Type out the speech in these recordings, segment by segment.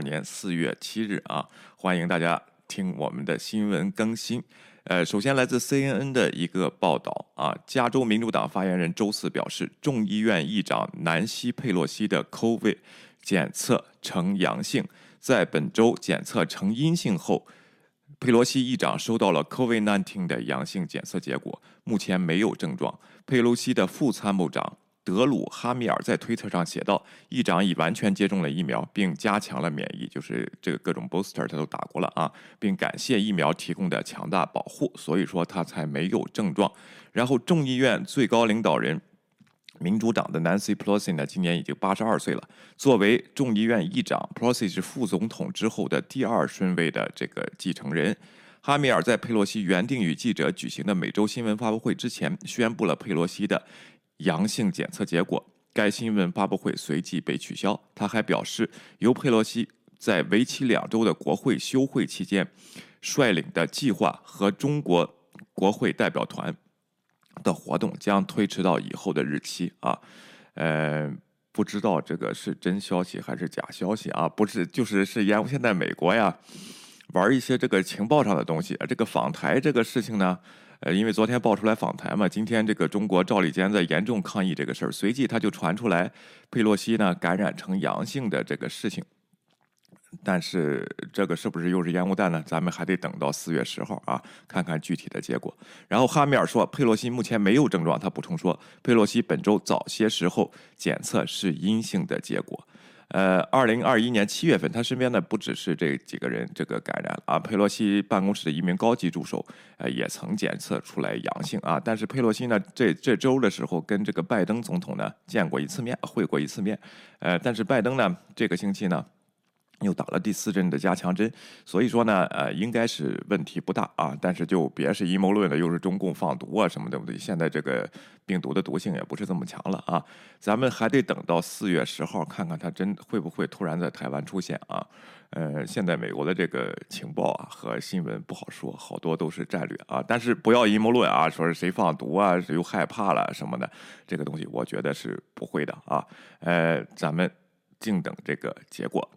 二年四月七日啊，欢迎大家听我们的新闻更新。呃，首先来自 CNN 的一个报道啊，加州民主党发言人周四表示，众议院议长南希·佩洛西的 COVID 检测呈阳性，在本周检测呈阴性后，佩洛西议长收到了 COVID-19 的阳性检测结果，目前没有症状。佩洛西的副参谋长。德鲁哈米尔在推特上写道：“议长已完全接种了疫苗，并加强了免疫，就是这个各种 booster 他都打过了啊，并感谢疫苗提供的强大保护，所以说他才没有症状。”然后众议院最高领导人民主党的 Nancy Pelosi 呢，今年已经八十二岁了。作为众议院议长，Pelosi 是副总统之后的第二顺位的这个继承人。哈米尔在佩洛西原定与记者举行的每周新闻发布会之前，宣布了佩洛西的。阳性检测结果，该新闻发布会随即被取消。他还表示，由佩洛西在为期两周的国会休会期间率领的计划和中国国会代表团的活动将推迟到以后的日期。啊，呃，不知道这个是真消息还是假消息啊？不是，就是是烟。现在美国呀，玩一些这个情报上的东西。这个访台这个事情呢？呃，因为昨天爆出来访谈嘛，今天这个中国赵立坚在严重抗议这个事儿，随即他就传出来佩洛西呢感染成阳性的这个事情，但是这个是不是又是烟雾弹呢？咱们还得等到四月十号啊，看看具体的结果。然后哈米尔说，佩洛西目前没有症状，他补充说，佩洛西本周早些时候检测是阴性的结果。呃，二零二一年七月份，他身边的不只是这几个人这个感染了啊。佩洛西办公室的一名高级助手，呃，也曾检测出来阳性啊。但是佩洛西呢，这这周的时候跟这个拜登总统呢见过一次面，会过一次面。呃，但是拜登呢，这个星期呢。又打了第四针的加强针，所以说呢，呃，应该是问题不大啊。但是就别是阴谋论了，又是中共放毒啊什么的，不对？现在这个病毒的毒性也不是这么强了啊。咱们还得等到四月十号，看看它真会不会突然在台湾出现啊。呃，现在美国的这个情报啊和新闻不好说，好多都是战略啊。但是不要阴谋论啊，说是谁放毒啊，谁又害怕了什么的，这个东西我觉得是不会的啊。呃，咱们静等这个结果。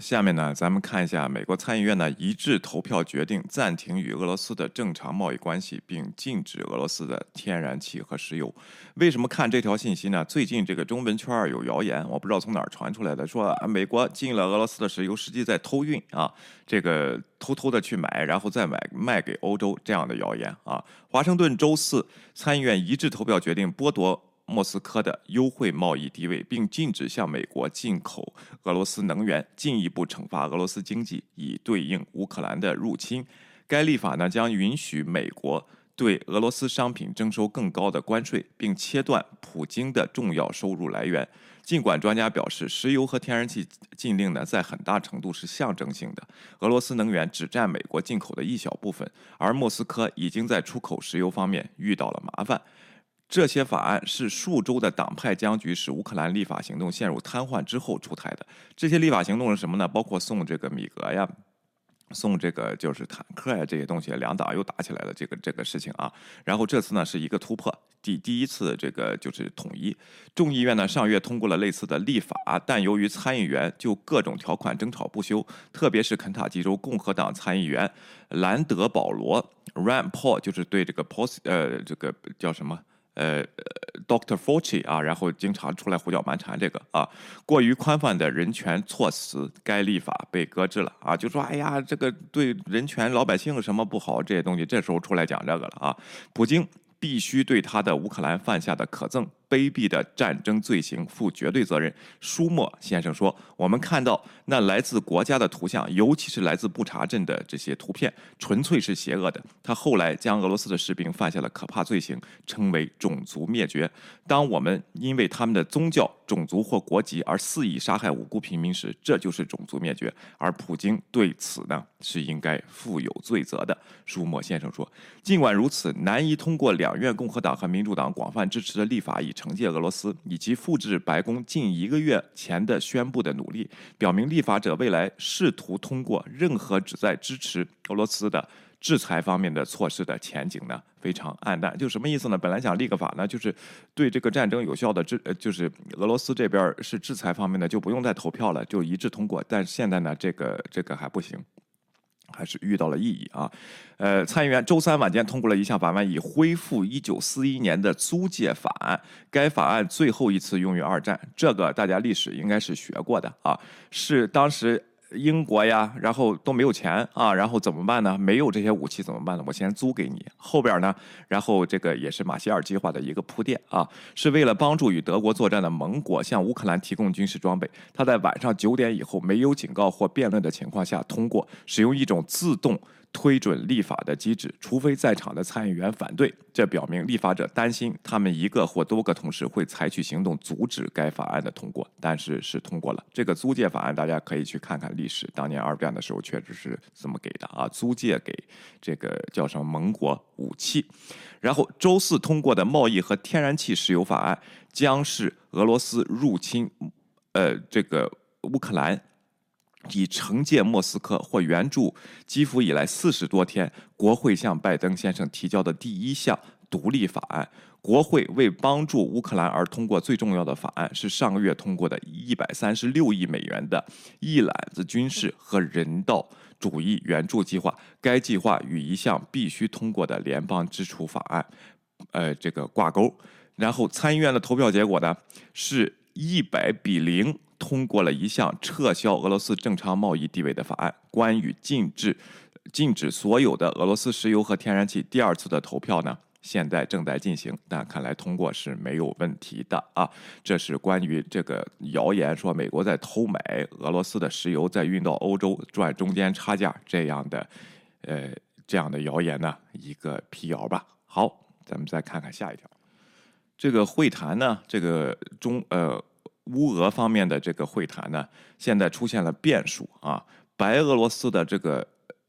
下面呢，咱们看一下美国参议院呢一致投票决定暂停与俄罗斯的正常贸易关系，并禁止俄罗斯的天然气和石油。为什么看这条信息呢？最近这个中文圈儿有谣言，我不知道从哪儿传出来的，说美国禁了俄罗斯的石油，实际在偷运啊，这个偷偷的去买，然后再买卖给欧洲这样的谣言啊。华盛顿周四参议院一致投票决定剥夺。莫斯科的优惠贸易地位，并禁止向美国进口俄罗斯能源，进一步惩罚俄罗斯经济，以对应乌克兰的入侵。该立法呢将允许美国对俄罗斯商品征收更高的关税，并切断普京的重要收入来源。尽管专家表示，石油和天然气禁令呢在很大程度是象征性的，俄罗斯能源只占美国进口的一小部分，而莫斯科已经在出口石油方面遇到了麻烦。这些法案是数周的党派僵局使乌克兰立法行动陷入瘫痪之后出台的。这些立法行动是什么呢？包括送这个米格呀，送这个就是坦克呀这些东西。两党又打起来了，这个这个事情啊。然后这次呢是一个突破，第第一次这个就是统一。众议院呢上月通过了类似的立法，但由于参议员就各种条款争吵不休，特别是肯塔基州共和党参议员兰德保罗 （Rand Paul） 就是对这个 Pos 呃这个叫什么？呃，Doctor Fauci 啊，然后经常出来胡搅蛮缠，这个啊，过于宽泛的人权措辞，该立法被搁置了啊，就说哎呀，这个对人权、老百姓什么不好，这些东西，这时候出来讲这个了啊，普京必须对他的乌克兰犯下的可憎。卑鄙的战争罪行负绝对责任，舒默先生说：“我们看到那来自国家的图像，尤其是来自布查镇的这些图片，纯粹是邪恶的。他后来将俄罗斯的士兵犯下了可怕罪行称为种族灭绝。当我们因为他们的宗教、种族或国籍而肆意杀害无辜平民时，这就是种族灭绝。而普京对此呢是应该负有罪责的。”舒默先生说：“尽管如此，难以通过两院共和党和民主党广泛支持的立法以。”惩戒俄罗斯以及复制白宫近一个月前的宣布的努力，表明立法者未来试图通过任何旨在支持俄罗斯的制裁方面的措施的前景呢非常暗淡。就什么意思呢？本来想立个法呢，就是对这个战争有效的制，就是俄罗斯这边是制裁方面的，就不用再投票了，就一致通过。但是现在呢，这个这个还不行。还是遇到了异议啊，呃，参议员周三晚间通过了一项法案，以恢复一九四一年的租借法案。该法案最后一次用于二战，这个大家历史应该是学过的啊，是当时。英国呀，然后都没有钱啊，然后怎么办呢？没有这些武器怎么办呢？我先租给你。后边呢，然后这个也是马歇尔计划的一个铺垫啊，是为了帮助与德国作战的盟国向乌克兰提供军事装备。他在晚上九点以后没有警告或辩论的情况下通过，使用一种自动。推准立法的机制，除非在场的参议员反对，这表明立法者担心他们一个或多个同事会采取行动阻止该法案的通过。但是是通过了这个租借法案，大家可以去看看历史，当年二战的时候确实是这么给的啊，租借给这个叫什么盟国武器。然后周四通过的贸易和天然气石油法案，将是俄罗斯入侵，呃，这个乌克兰。以惩戒莫斯科或援助基辅以来四十多天，国会向拜登先生提交的第一项独立法案。国会为帮助乌克兰而通过最重要的法案，是上个月通过的一百三十六亿美元的一揽子军事和人道主义援助计划。该计划与一项必须通过的联邦支出法案，呃，这个挂钩。然后参议院的投票结果呢，是一百比零。通过了一项撤销俄罗斯正常贸易地位的法案，关于禁止禁止所有的俄罗斯石油和天然气。第二次的投票呢，现在正在进行，但看来通过是没有问题的啊。这是关于这个谣言说美国在偷买俄罗斯的石油，再运到欧洲赚中间差价这样的呃这样的谣言呢一个辟谣吧。好，咱们再看看下一条，这个会谈呢，这个中呃。乌俄方面的这个会谈呢，现在出现了变数啊！白俄罗斯的这个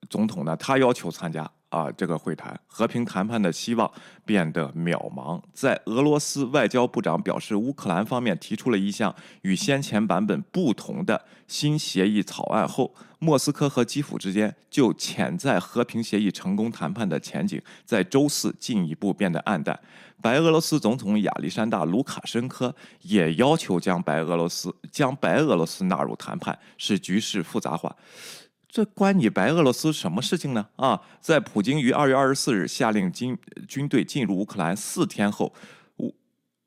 总统呢，他要求参加啊这个会谈，和平谈判的希望变得渺茫。在俄罗斯外交部长表示乌克兰方面提出了一项与先前版本不同的新协议草案后，莫斯科和基辅之间就潜在和平协议成功谈判的前景，在周四进一步变得暗淡。白俄罗斯总统亚历山大·卢卡申科也要求将白俄罗斯将白俄罗斯纳入谈判，使局势复杂化。这关你白俄罗斯什么事情呢？啊，在普京于二月二十四日下令军军队进入乌克兰四天后，乌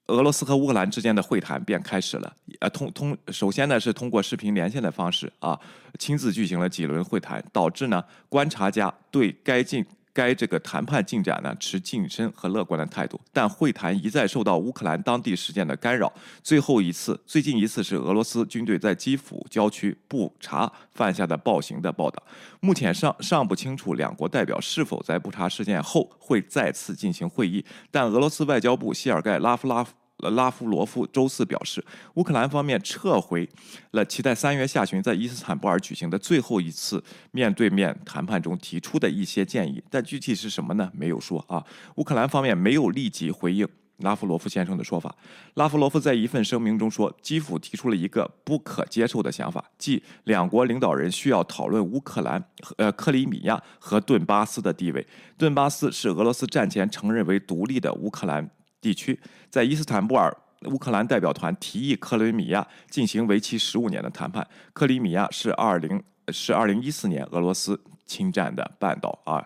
俄罗斯和乌克兰之间的会谈便开始了。呃，通通，首先呢是通过视频连线的方式啊，亲自举行了几轮会谈，导致呢观察家对该进。该这个谈判进展呢持谨慎和乐观的态度，但会谈一再受到乌克兰当地事件的干扰。最后一次，最近一次是俄罗斯军队在基辅郊区布查犯下的暴行的报道。目前尚尚不清楚两国代表是否在布查事件后会再次进行会议，但俄罗斯外交部谢尔盖拉夫拉夫。拉夫罗夫周四表示，乌克兰方面撤回了其在三月下旬在伊斯坦布尔举行的最后一次面对面谈判中提出的一些建议，但具体是什么呢？没有说啊。乌克兰方面没有立即回应拉夫罗夫先生的说法。拉夫罗夫在一份声明中说，基辅提出了一个不可接受的想法，即两国领导人需要讨论乌克兰、呃克里米亚和顿巴斯的地位。顿巴斯是俄罗斯战前承认为独立的乌克兰。地区在伊斯坦布尔，乌克兰代表团提议克里米亚进行为期十五年的谈判。克里米亚是二零是二零一四年俄罗斯侵占的半岛啊。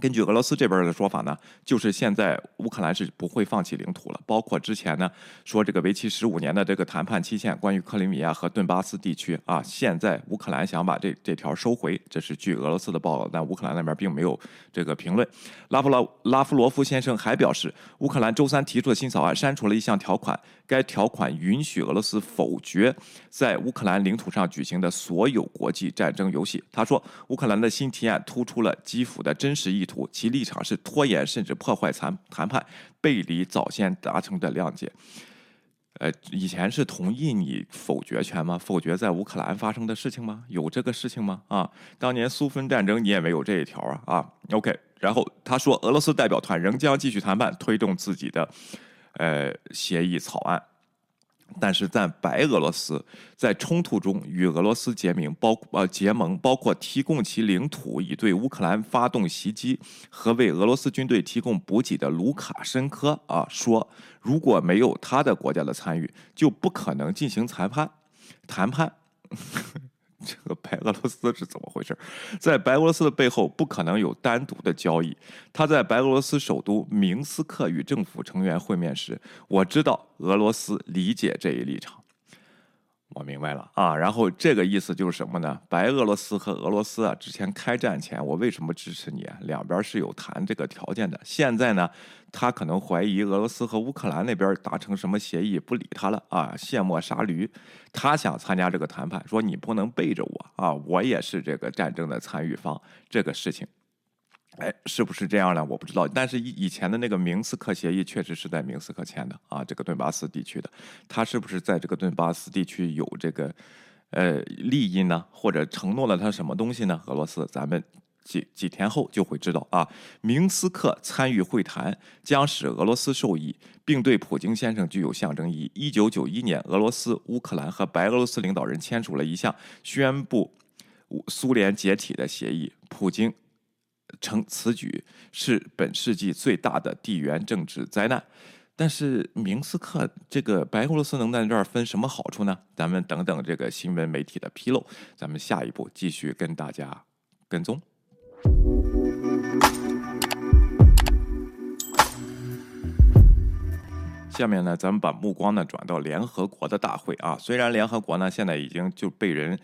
根据俄罗斯这边的说法呢，就是现在乌克兰是不会放弃领土了。包括之前呢说这个为期十五年的这个谈判期限，关于克里米亚和顿巴斯地区啊，现在乌克兰想把这这条收回，这是据俄罗斯的报道，但乌克兰那边并没有这个评论。拉夫罗拉夫罗夫先生还表示，乌克兰周三提出的新草案删除了一项条款，该条款允许俄罗斯否决在乌克兰领土上举行的所有国际战争游戏。他说，乌克兰的新提案突出了基辅的真实意。图其立场是拖延甚至破坏谈谈判，背离早先达成的谅解。呃，以前是同意你否决权吗？否决在乌克兰发生的事情吗？有这个事情吗？啊，当年苏芬战争你也没有这一条啊啊。OK，然后他说，俄罗斯代表团仍将继续谈判，推动自己的呃协议草案。但是在白俄罗斯在冲突中与俄罗斯结盟，包呃结盟，包括提供其领土以对乌克兰发动袭击和为俄罗斯军队提供补给的卢卡申科啊说，如果没有他的国家的参与，就不可能进行裁判。谈判。这个白俄罗斯是怎么回事？在白俄罗斯的背后不可能有单独的交易。他在白俄罗斯首都明斯克与政府成员会面时，我知道俄罗斯理解这一立场。我明白了啊，然后这个意思就是什么呢？白俄罗斯和俄罗斯啊，之前开战前，我为什么支持你啊？两边是有谈这个条件的。现在呢，他可能怀疑俄罗斯和乌克兰那边达成什么协议，不理他了啊，卸磨杀驴。他想参加这个谈判，说你不能背着我啊，我也是这个战争的参与方，这个事情。哎，是不是这样呢？我不知道。但是以以前的那个明斯克协议确实是在明斯克签的啊，这个顿巴斯地区的，他是不是在这个顿巴斯地区有这个呃利益呢？或者承诺了他什么东西呢？俄罗斯，咱们几几天后就会知道啊。明斯克参与会谈将使俄罗斯受益，并对普京先生具有象征意义。一九九一年，俄罗斯、乌克兰和白俄罗斯领导人签署了一项宣布苏联解体的协议。普京。称此举是本世纪最大的地缘政治灾难，但是明斯克这个白俄罗斯能在这儿分什么好处呢？咱们等等这个新闻媒体的披露，咱们下一步继续跟大家跟踪。下面呢，咱们把目光呢转到联合国的大会啊，虽然联合国呢现在已经就被人。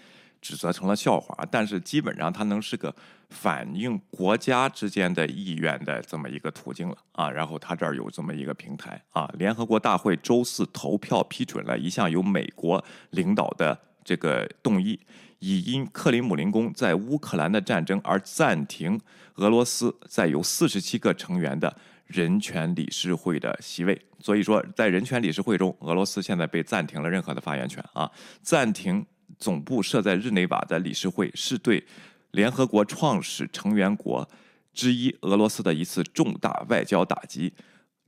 指责成了笑话，但是基本上它能是个反映国家之间的意愿的这么一个途径了啊。然后它这儿有这么一个平台啊，联合国大会周四投票批准了一项由美国领导的这个动议，以因克里姆林宫在乌克兰的战争而暂停俄罗斯在有四十七个成员的人权理事会的席位。所以说，在人权理事会中，俄罗斯现在被暂停了任何的发言权啊，暂停。总部设在日内瓦的理事会是对联合国创始成员国之一俄罗斯的一次重大外交打击。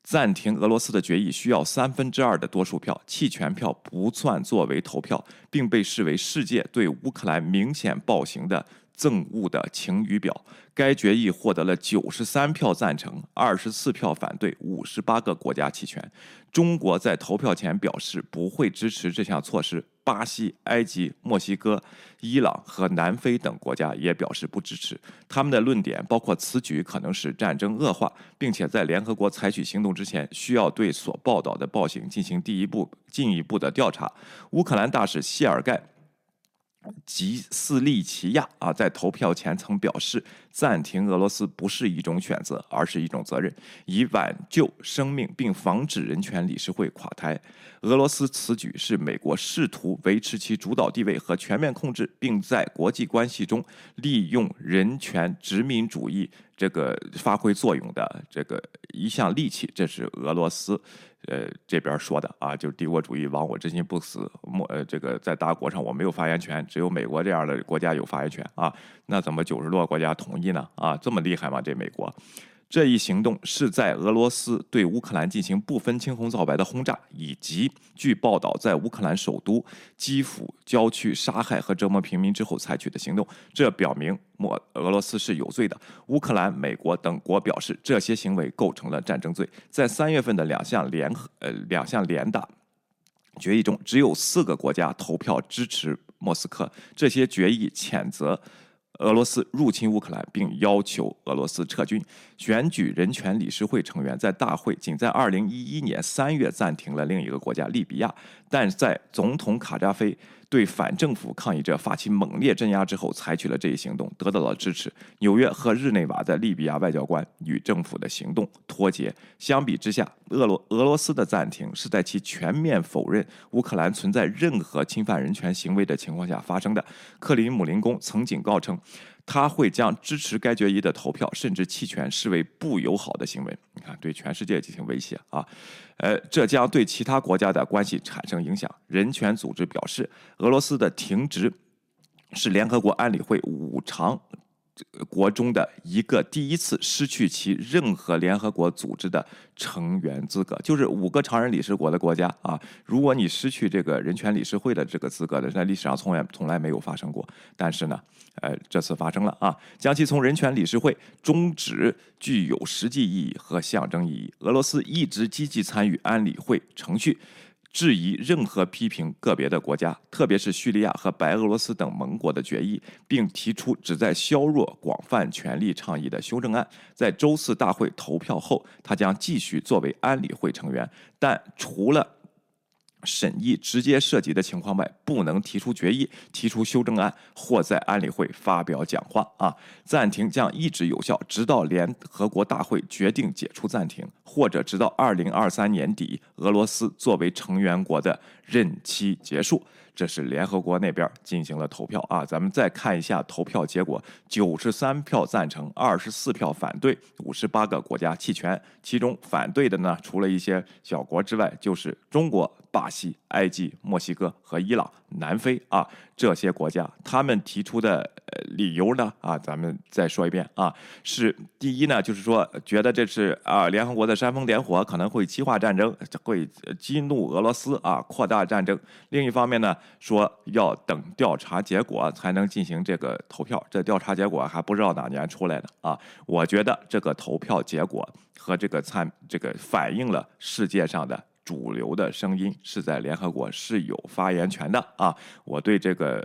暂停俄罗斯的决议需要三分之二的多数票，弃权票不算作为投票，并被视为世界对乌克兰明显暴行的憎恶的晴雨表。该决议获得了九十三票赞成，二十四票反对，五十八个国家弃权。中国在投票前表示不会支持这项措施。巴西、埃及、墨西哥、伊朗和南非等国家也表示不支持。他们的论点包括此举可能使战争恶化，并且在联合国采取行动之前，需要对所报道的暴行进行第一步进一步的调查。乌克兰大使谢尔盖。吉斯利奇亚啊，在投票前曾表示，暂停俄罗斯不是一种选择，而是一种责任，以挽救生命并防止人权理事会垮台。俄罗斯此举是美国试图维持其主导地位和全面控制，并在国际关系中利用人权殖民主义这个发挥作用的这个一项利器。这是俄罗斯。呃，这边说的啊，就是帝国主义亡我之心不死，莫呃，这个在大国上我没有发言权，只有美国这样的国家有发言权啊，那怎么九十多个国家同意呢？啊，这么厉害吗？这美国？这一行动是在俄罗斯对乌克兰进行不分青红皂白的轰炸，以及据报道在乌克兰首都基辅郊区杀害和折磨平民之后采取的行动。这表明莫俄罗斯是有罪的。乌克兰、美国等国表示，这些行为构成了战争罪。在三月份的两项联合呃两项联大决议中，只有四个国家投票支持莫斯科。这些决议谴责。俄罗斯入侵乌克兰，并要求俄罗斯撤军。选举人权理事会成员在大会仅在二零一一年三月暂停了另一个国家利比亚，但在总统卡扎菲。对反政府抗议者发起猛烈镇压之后，采取了这一行动，得到了支持。纽约和日内瓦的利比亚外交官与政府的行动脱节。相比之下，俄罗俄罗斯的暂停是在其全面否认乌克兰存在任何侵犯人权行为的情况下发生的。克里姆林宫曾警告称。他会将支持该决议的投票甚至弃权视为不友好的行为。你看，对全世界进行威胁啊！呃，这将对其他国家的关系产生影响。人权组织表示，俄罗斯的停职是联合国安理会五常国中的一个第一次失去其任何联合国组织的成员资格，就是五个常任理事国的国家啊。如果你失去这个人权理事会的这个资格的，在历史上从来从来没有发生过。但是呢，呃，这次发生了啊，将其从人权理事会终止具有实际意义和象征意义。俄罗斯一直积极参与安理会程序。质疑任何批评个别的国家，特别是叙利亚和白俄罗斯等盟国的决议，并提出旨在削弱广泛权力倡议的修正案。在周四大会投票后，他将继续作为安理会成员，但除了。审议直接涉及的情况外，不能提出决议、提出修正案或在安理会发表讲话。啊，暂停将一直有效，直到联合国大会决定解除暂停，或者直到二零二三年底俄罗斯作为成员国的任期结束。这是联合国那边进行了投票啊，咱们再看一下投票结果：九十三票赞成，二十四票反对，五十八个国家弃权。其中反对的呢，除了一些小国之外，就是中国、巴西、埃及、墨西哥和伊朗、南非啊这些国家。他们提出的呃理由呢啊，咱们再说一遍啊，是第一呢，就是说觉得这是啊联合国的煽风点火，可能会激化战争，会激怒俄罗斯啊，扩大战争。另一方面呢。说要等调查结果才能进行这个投票，这调查结果还不知道哪年出来的啊！我觉得这个投票结果和这个参这个反映了世界上的主流的声音是在联合国是有发言权的啊！我对这个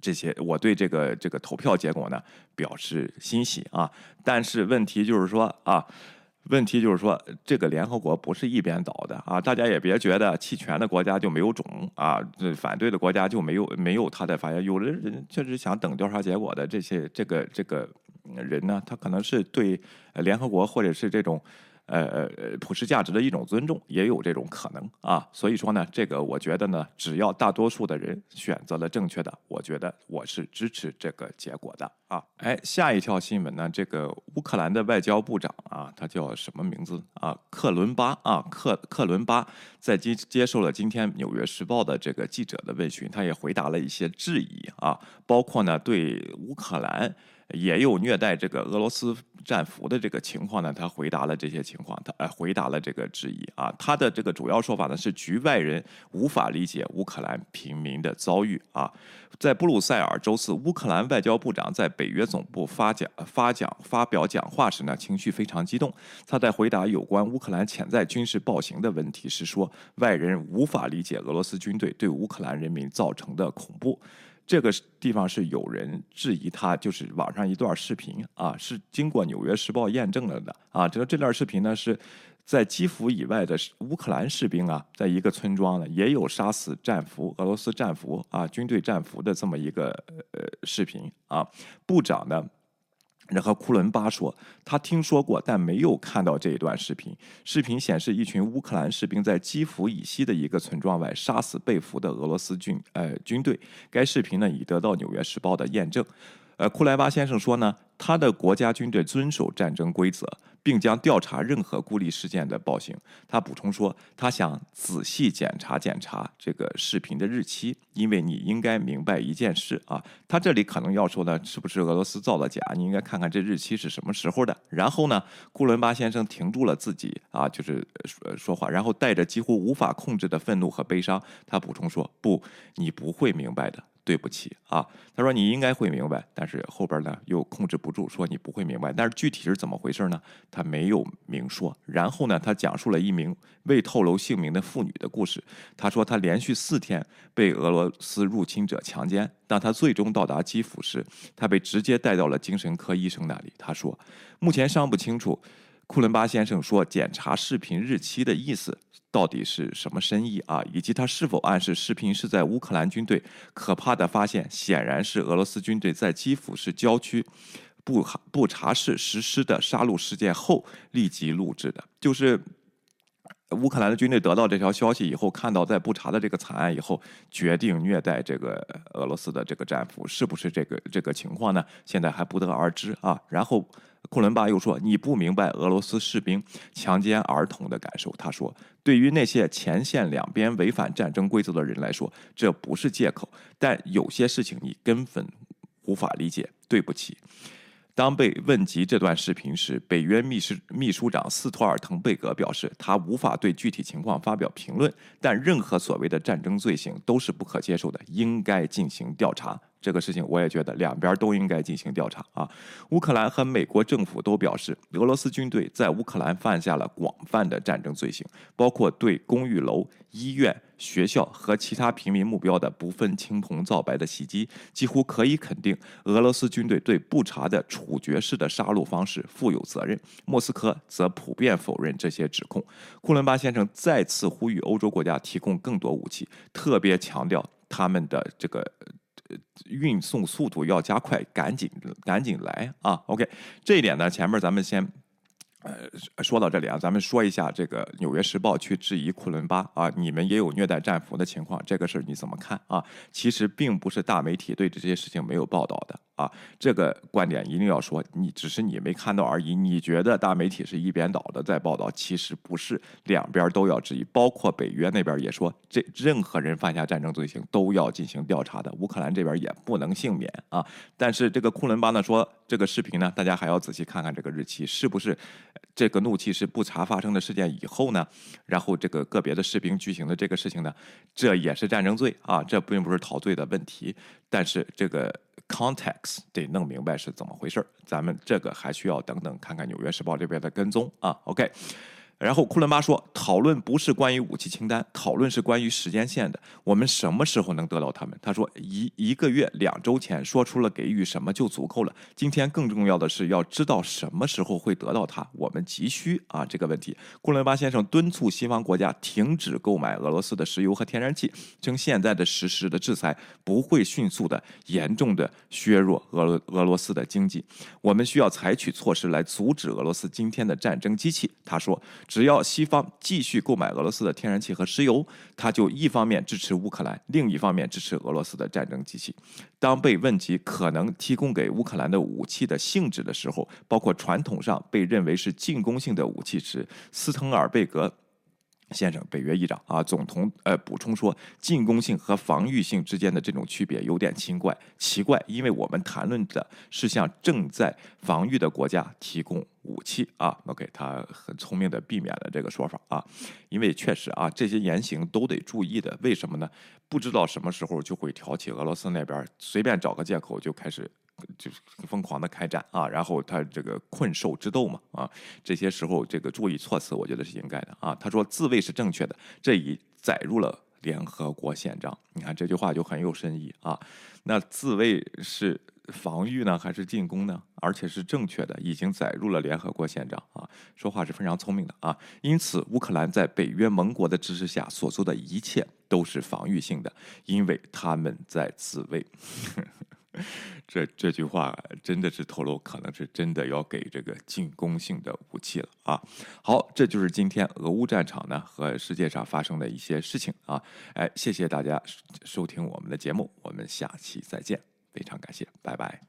这些，我对这个这个投票结果呢表示欣喜啊！但是问题就是说啊。问题就是说，这个联合国不是一边倒的啊！大家也别觉得弃权的国家就没有种啊，这反对的国家就没有没有他的发言。有的人确实想等调查结果的这些这个这个人呢，他可能是对联合国或者是这种。呃呃呃普世价值的一种尊重也有这种可能啊，所以说呢，这个我觉得呢，只要大多数的人选择了正确的，我觉得我是支持这个结果的啊。哎，下一条新闻呢，这个乌克兰的外交部长啊，他叫什么名字啊？克伦巴啊，克克伦巴在接接受了今天《纽约时报》的这个记者的问询，他也回答了一些质疑啊，包括呢对乌克兰。也有虐待这个俄罗斯战俘的这个情况呢，他回答了这些情况，他呃回答了这个质疑啊，他的这个主要说法呢是局外人无法理解乌克兰平民的遭遇啊，在布鲁塞尔周四，乌克兰外交部长在北约总部发讲发讲发表讲话时呢，情绪非常激动，他在回答有关乌克兰潜在军事暴行的问题时说，外人无法理解俄罗斯军队对乌克兰人民造成的恐怖。这个地方是有人质疑他，就是网上一段视频啊，是经过《纽约时报》验证了的啊。这这段视频呢，是在基辅以外的乌克兰士兵啊，在一个村庄呢，也有杀死战俘、俄罗斯战俘啊、军队战俘的这么一个呃视频啊。部长呢？然后库伦巴说，他听说过，但没有看到这一段视频。视频显示，一群乌克兰士兵在基辅以西的一个村庄外杀死被俘的俄罗斯军呃军队。该视频呢已得到《纽约时报》的验证。呃，库莱巴先生说呢，他的国家军队遵守战争规则，并将调查任何孤立事件的暴行。他补充说，他想仔细检查检查这个视频的日期，因为你应该明白一件事啊，他这里可能要说呢，是不是俄罗斯造的假？你应该看看这日期是什么时候的。然后呢，库伦巴先生停住了自己啊，就是说说话，然后带着几乎无法控制的愤怒和悲伤，他补充说：“不，你不会明白的。”对不起啊，他说你应该会明白，但是后边呢又控制不住，说你不会明白。但是具体是怎么回事呢？他没有明说。然后呢，他讲述了一名未透露姓名的妇女的故事。他说他连续四天被俄罗斯入侵者强奸，当他最终到达基辅时，他被直接带到了精神科医生那里。他说，目前尚不清楚。库伦巴先生说：“检查视频日期的意思到底是什么深意啊？以及他是否暗示视频是在乌克兰军队可怕的发现，显然是俄罗斯军队在基辅市郊区布布查市实施的杀戮事件后立即录制的？就是乌克兰的军队得到这条消息以后，看到在布查的这个惨案以后，决定虐待这个俄罗斯的这个战俘，是不是这个这个情况呢？现在还不得而知啊。然后。”库伦巴又说：“你不明白俄罗斯士兵强奸儿童的感受。”他说：“对于那些前线两边违反战争规则的人来说，这不是借口。但有些事情你根本无法理解，对不起。当被问及这段视频时，北约秘书秘书长斯托尔滕贝格表示，他无法对具体情况发表评论，但任何所谓的战争罪行都是不可接受的，应该进行调查。这个事情我也觉得两边都应该进行调查啊！乌克兰和美国政府都表示，俄罗斯军队在乌克兰犯下了广泛的战争罪行，包括对公寓楼、医院、学校和其他平民目标的不分青红皂白的袭击。几乎可以肯定，俄罗斯军队对不查的处决式的杀戮方式负有责任。莫斯科则普遍否认这些指控。库伦巴先生再次呼吁欧洲国家提供更多武器，特别强调他们的这个。运送速度要加快，赶紧赶紧来啊！OK，这一点呢，前面咱们先呃说到这里啊，咱们说一下这个《纽约时报》去质疑库伦巴啊，你们也有虐待战俘的情况，这个事儿你怎么看啊？其实并不是大媒体对这些事情没有报道的。啊，这个观点一定要说，你只是你没看到而已。你觉得大媒体是一边倒的在报道，其实不是，两边都要质疑。包括北约那边也说，这任何人犯下战争罪行都要进行调查的。乌克兰这边也不能幸免啊。但是这个库伦巴呢说，这个视频呢，大家还要仔细看看这个日期，是不是这个怒气是不查发生的事件以后呢？然后这个个别的士兵举行的这个事情呢，这也是战争罪啊，这并不是逃罪的问题。但是这个。Context 得弄明白是怎么回事儿，咱们这个还需要等等看看《纽约时报》这边的跟踪啊。OK。然后库伦巴说：“讨论不是关于武器清单，讨论是关于时间线的。我们什么时候能得到他们？”他说：“一一个月、两周前说出了给予什么就足够了。今天更重要的是要知道什么时候会得到它。我们急需啊这个问题。”库伦巴先生敦促西方国家停止购买俄罗斯的石油和天然气，称现在的实施的制裁不会迅速的、严重的削弱俄罗俄罗斯的经济。我们需要采取措施来阻止俄罗斯今天的战争机器。他说。只要西方继续购买俄罗斯的天然气和石油，他就一方面支持乌克兰，另一方面支持俄罗斯的战争机器。当被问及可能提供给乌克兰的武器的性质的时候，包括传统上被认为是进攻性的武器时，斯滕尔贝格。先生，北约议长啊，总统呃补充说，进攻性和防御性之间的这种区别有点奇怪，奇怪，因为我们谈论的是向正在防御的国家提供武器啊。OK，他很聪明的避免了这个说法啊，因为确实啊，这些言行都得注意的。为什么呢？不知道什么时候就会挑起俄罗斯那边随便找个借口就开始。就是疯狂的开战啊，然后他这个困兽之斗嘛啊，这些时候这个注意措辞，我觉得是应该的啊。他说自卫是正确的，这已载入了联合国宪章。你看这句话就很有深意啊。那自卫是防御呢，还是进攻呢？而且是正确的，已经载入了联合国宪章啊。说话是非常聪明的啊。因此，乌克兰在北约盟国的支持下所做的一切都是防御性的，因为他们在自卫。这这句话真的是透露，可能是真的要给这个进攻性的武器了啊！好，这就是今天俄乌战场呢和世界上发生的一些事情啊！哎，谢谢大家收听我们的节目，我们下期再见，非常感谢，拜拜。